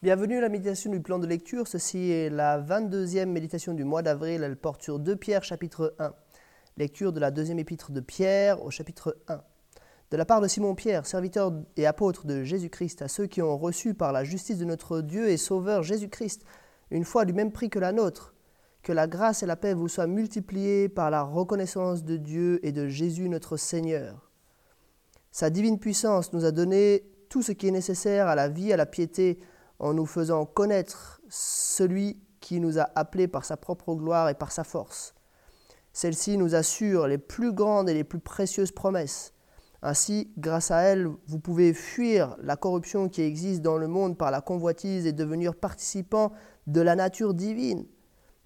Bienvenue à la méditation du plan de lecture. Ceci est la 22e méditation du mois d'avril. Elle porte sur 2 Pierre chapitre 1. Lecture de la deuxième épître de Pierre au chapitre 1. De la part de Simon Pierre, serviteur et apôtre de Jésus-Christ, à ceux qui ont reçu par la justice de notre Dieu et Sauveur Jésus-Christ une foi du même prix que la nôtre, que la grâce et la paix vous soient multipliées par la reconnaissance de Dieu et de Jésus notre Seigneur. Sa divine puissance nous a donné tout ce qui est nécessaire à la vie, à la piété, en nous faisant connaître celui qui nous a appelés par sa propre gloire et par sa force. Celle-ci nous assure les plus grandes et les plus précieuses promesses. Ainsi, grâce à elle, vous pouvez fuir la corruption qui existe dans le monde par la convoitise et devenir participant de la nature divine.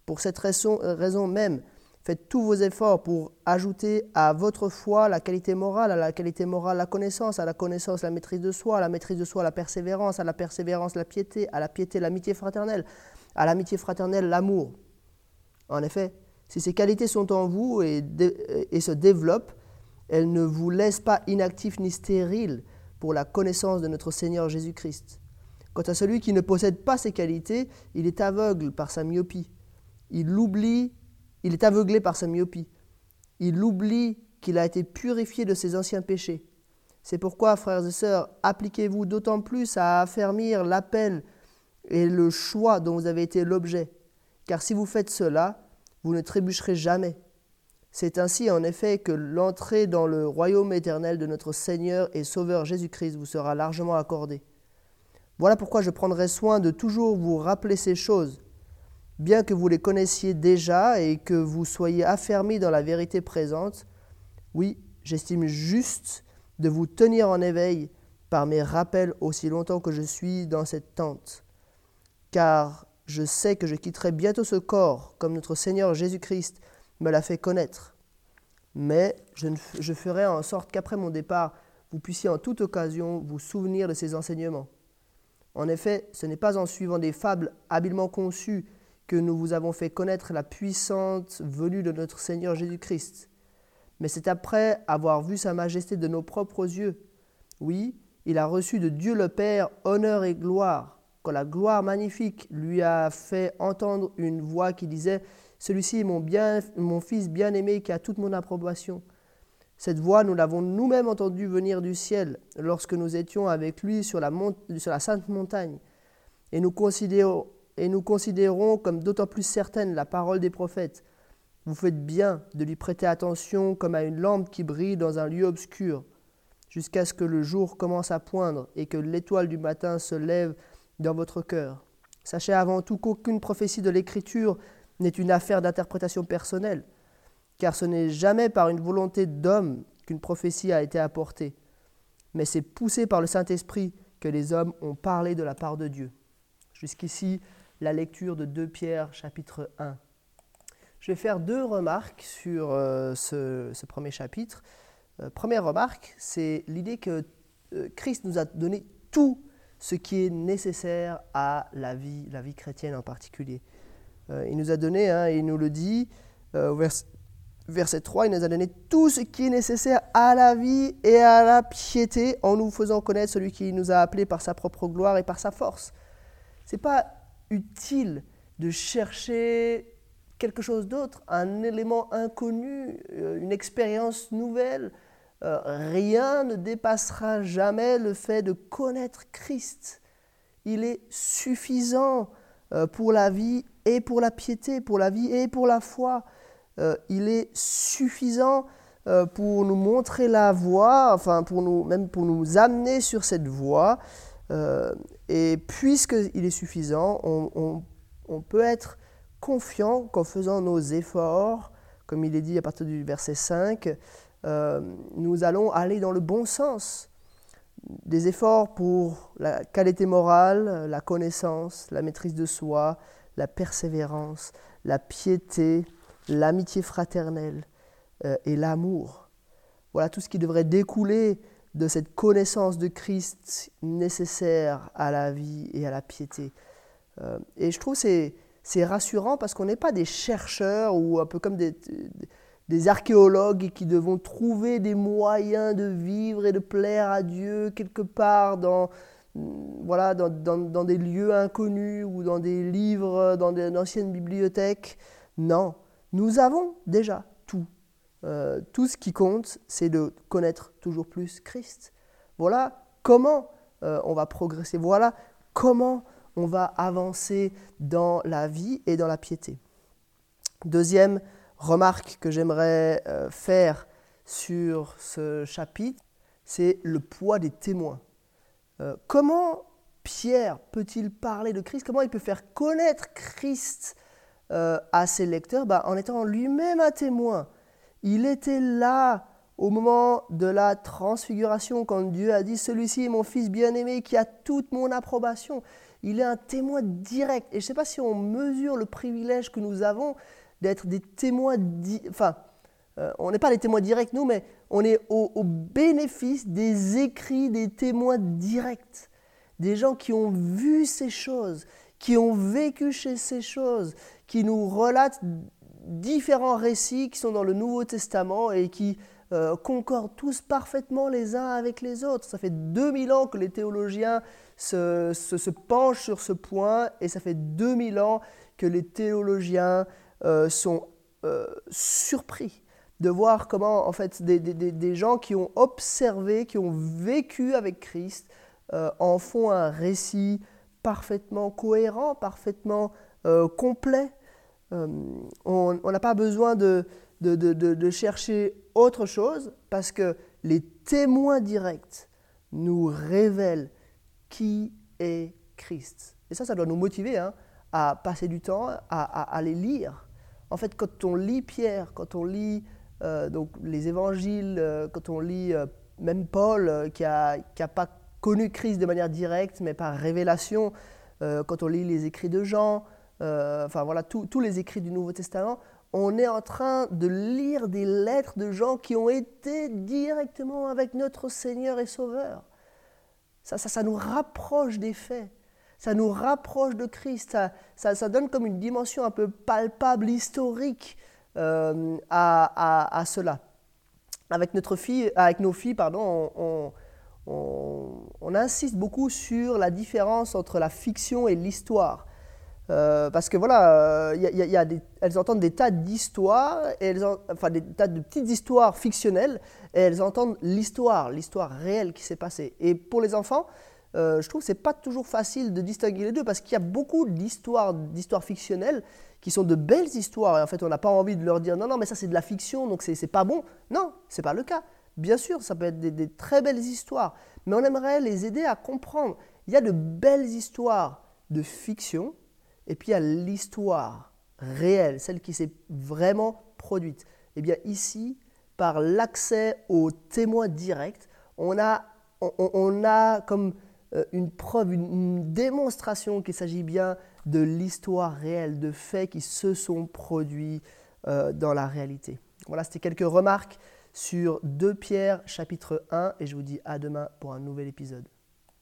Pour cette raison, raison même, Faites tous vos efforts pour ajouter à votre foi la qualité morale, à la qualité morale la connaissance, à la connaissance la maîtrise de soi, à la maîtrise de soi la persévérance, à la persévérance la piété, à la piété l'amitié fraternelle, à l'amitié fraternelle l'amour. En effet, si ces qualités sont en vous et, se développent, elles ne vous laissent pas inactifs ni stériles pour la connaissance de notre Seigneur Jésus-Christ. Quant à celui qui ne possède pas ces qualités, il est aveugle par sa myopie. Il oublie il est aveuglé par sa myopie. Il oublie qu'il a été purifié de ses anciens péchés. C'est pourquoi, frères et sœurs, appliquez-vous d'autant plus à affermir l'appel et le choix dont vous avez été l'objet. Car si vous faites cela, vous ne trébucherez jamais. C'est ainsi en effet que l'entrée dans le royaume éternel de notre Seigneur et Sauveur Jésus-Christ vous sera largement accordée. Voilà pourquoi je prendrai soin de toujours vous rappeler ces choses, bien que vous les connaissiez déjà et que vous soyez affermis dans la vérité présente, oui, j'estime juste de vous tenir en éveil par mes rappels aussi longtemps que je suis dans cette tente. Car je sais que je quitterai bientôt ce corps, comme notre Seigneur Jésus-Christ me l'a fait connaître. Mais je, je ferai en sorte qu'après mon départ, vous puissiez en toute occasion vous souvenir de ces enseignements. En effet, ce n'est pas en suivant des fables habilement conçues que nous vous avons fait connaître la puissante venue de notre Seigneur Jésus-Christ. Mais c'est après avoir vu sa majesté de nos propres yeux. Oui, il a reçu de Dieu le Père honneur et gloire, quand la gloire magnifique lui a fait entendre une voix qui disait Celui-ci est mon, bien, mon Fils bien-aimé qui a toute mon approbation. Cette voix, nous l'avons nous-mêmes entendue venir du ciel lorsque nous étions avec lui sur la, sur la sainte montagne. Et nous considérons et nous considérons comme d'autant plus certaine la parole des prophètes. Vous faites bien de lui prêter attention comme à une lampe qui brille dans un lieu obscur, jusqu'à ce que le jour commence à poindre et que l'étoile du matin se lève dans votre cœur. Sachez avant tout qu'aucune prophétie de l'Écriture n'est une affaire d'interprétation personnelle, car ce n'est jamais par une volonté d'homme qu'une prophétie a été apportée, mais c'est poussé par le Saint-Esprit que les hommes ont parlé de la part de Dieu. Jusqu'ici, la lecture de 2 Pierre chapitre 1. Je vais faire deux remarques sur euh, ce, premier chapitre. Euh, première remarque, c'est l'idée que euh, Christ nous a donné tout ce qui est nécessaire à la vie, la vie chrétienne en particulier. il nous a donné, hein, il nous le dit, vers, verset 3, il nous a donné tout ce qui est nécessaire à la vie et à la piété en nous faisant connaître celui qui nous a appelés par sa propre gloire et par sa force. C'est pas utile de chercher quelque chose d'autre, un élément inconnu, euh, une expérience nouvelle. Euh, rien ne dépassera jamais le fait de connaître Christ. Il est suffisant euh, pour la vie et pour la piété, pour la vie et pour la foi. Il est suffisant pour nous montrer la voie, enfin pour nous, même pour nous amener sur cette voie. Euh, et puisqu'il est suffisant, on, peut être confiant qu'en faisant nos efforts, comme il est dit à partir du verset 5, euh, nous allons aller dans le bon sens. Des efforts pour la qualité morale, la connaissance, la maîtrise de soi, la persévérance, la piété, l'amitié fraternelle euh, et l'amour. Voilà tout ce qui devrait découler de cette connaissance de Christ nécessaire à la vie et à la piété. Euh, et je trouve c'est c'est rassurant parce qu'on n'est pas des chercheurs ou un peu comme des, des archéologues qui devons trouver des moyens de vivre et de plaire à Dieu quelque part dans, voilà, dans, des lieux inconnus ou dans des livres, dans d'anciennes bibliothèques. Non, nous avons déjà. Euh, tout ce qui compte, c'est de connaître toujours plus Christ. Voilà comment euh, on va progresser. Voilà comment on va avancer dans la vie et dans la piété. Deuxième remarque que j'aimerais euh, faire sur ce chapitre, c'est le poids des témoins. Comment Pierre peut-il parler de Christ? Comment il peut faire connaître Christ à ses lecteurs? Bah, En étant lui-même un témoin. Il était là au moment de la transfiguration, quand Dieu a dit, celui-ci est mon fils bien-aimé qui a toute mon approbation. Il est un témoin direct. Et je ne sais pas si on mesure le privilège que nous avons d'être des témoins, enfin, euh, on n'est pas des témoins directs, nous, mais on est au, bénéfice des écrits des témoins directs, des gens qui ont vu ces choses, qui ont vécu chez ces choses, qui nous relatent différents récits qui sont dans le Nouveau Testament et qui euh, concordent tous parfaitement les uns avec les autres. Ça fait 2000 ans que les théologiens se, penchent sur ce point et ça fait 2000 ans que les théologiens euh, sont surpris de voir comment en fait des, gens qui ont observé, qui ont vécu avec Christ, euh, en font un récit parfaitement cohérent, parfaitement euh, complet. Euh, on n'a pas besoin de, de, chercher autre chose parce que les témoins directs nous révèlent qui est Christ. Et ça, ça doit nous motiver hein, à passer du temps à, à les lire. En fait, quand on lit Pierre, quand on lit euh, donc les évangiles, euh, quand on lit même Paul, qui n'a qui a pas connu Christ de manière directe, mais par révélation, quand on lit les écrits de Jean, enfin voilà, tous les écrits du Nouveau Testament, on est en train de lire des lettres de gens qui ont été directement avec notre Seigneur et Sauveur. Ça, ça, nous rapproche des faits, ça nous rapproche de Christ, ça, donne comme une dimension un peu palpable, historique euh, à, cela. Avec, notre fille, avec nos filles, pardon, on, on, insiste beaucoup sur la différence entre la fiction et l'histoire. Euh, parce que voilà, y y a elles entendent des tas d'histoires, enfin des tas de petites histoires fictionnelles, et elles entendent l'histoire, l'histoire réelle qui s'est passée. Et pour les enfants, euh, je trouve que ce n'est pas toujours facile de distinguer les deux, parce qu'il y a beaucoup d'histoires, d'histoires fictionnelles qui sont de belles histoires. Et en fait, on n'a pas envie de leur dire non, non, mais ça c'est de la fiction, donc c'est pas bon. Non, c'est pas le cas. Bien sûr, ça peut être des, très belles histoires, mais on aimerait les aider à comprendre. Il y a de belles histoires de fiction, et puis il y a l'histoire réelle, celle qui s'est vraiment produite. Et eh bien ici, par l'accès aux témoins directs, on a, on, a comme euh, une preuve, une démonstration qu'il s'agit bien de l'histoire réelle, de faits qui se sont produits euh, dans la réalité. Voilà, c'était quelques remarques sur 2 Pierre chapitre 1 et je vous dis à demain pour un nouvel épisode.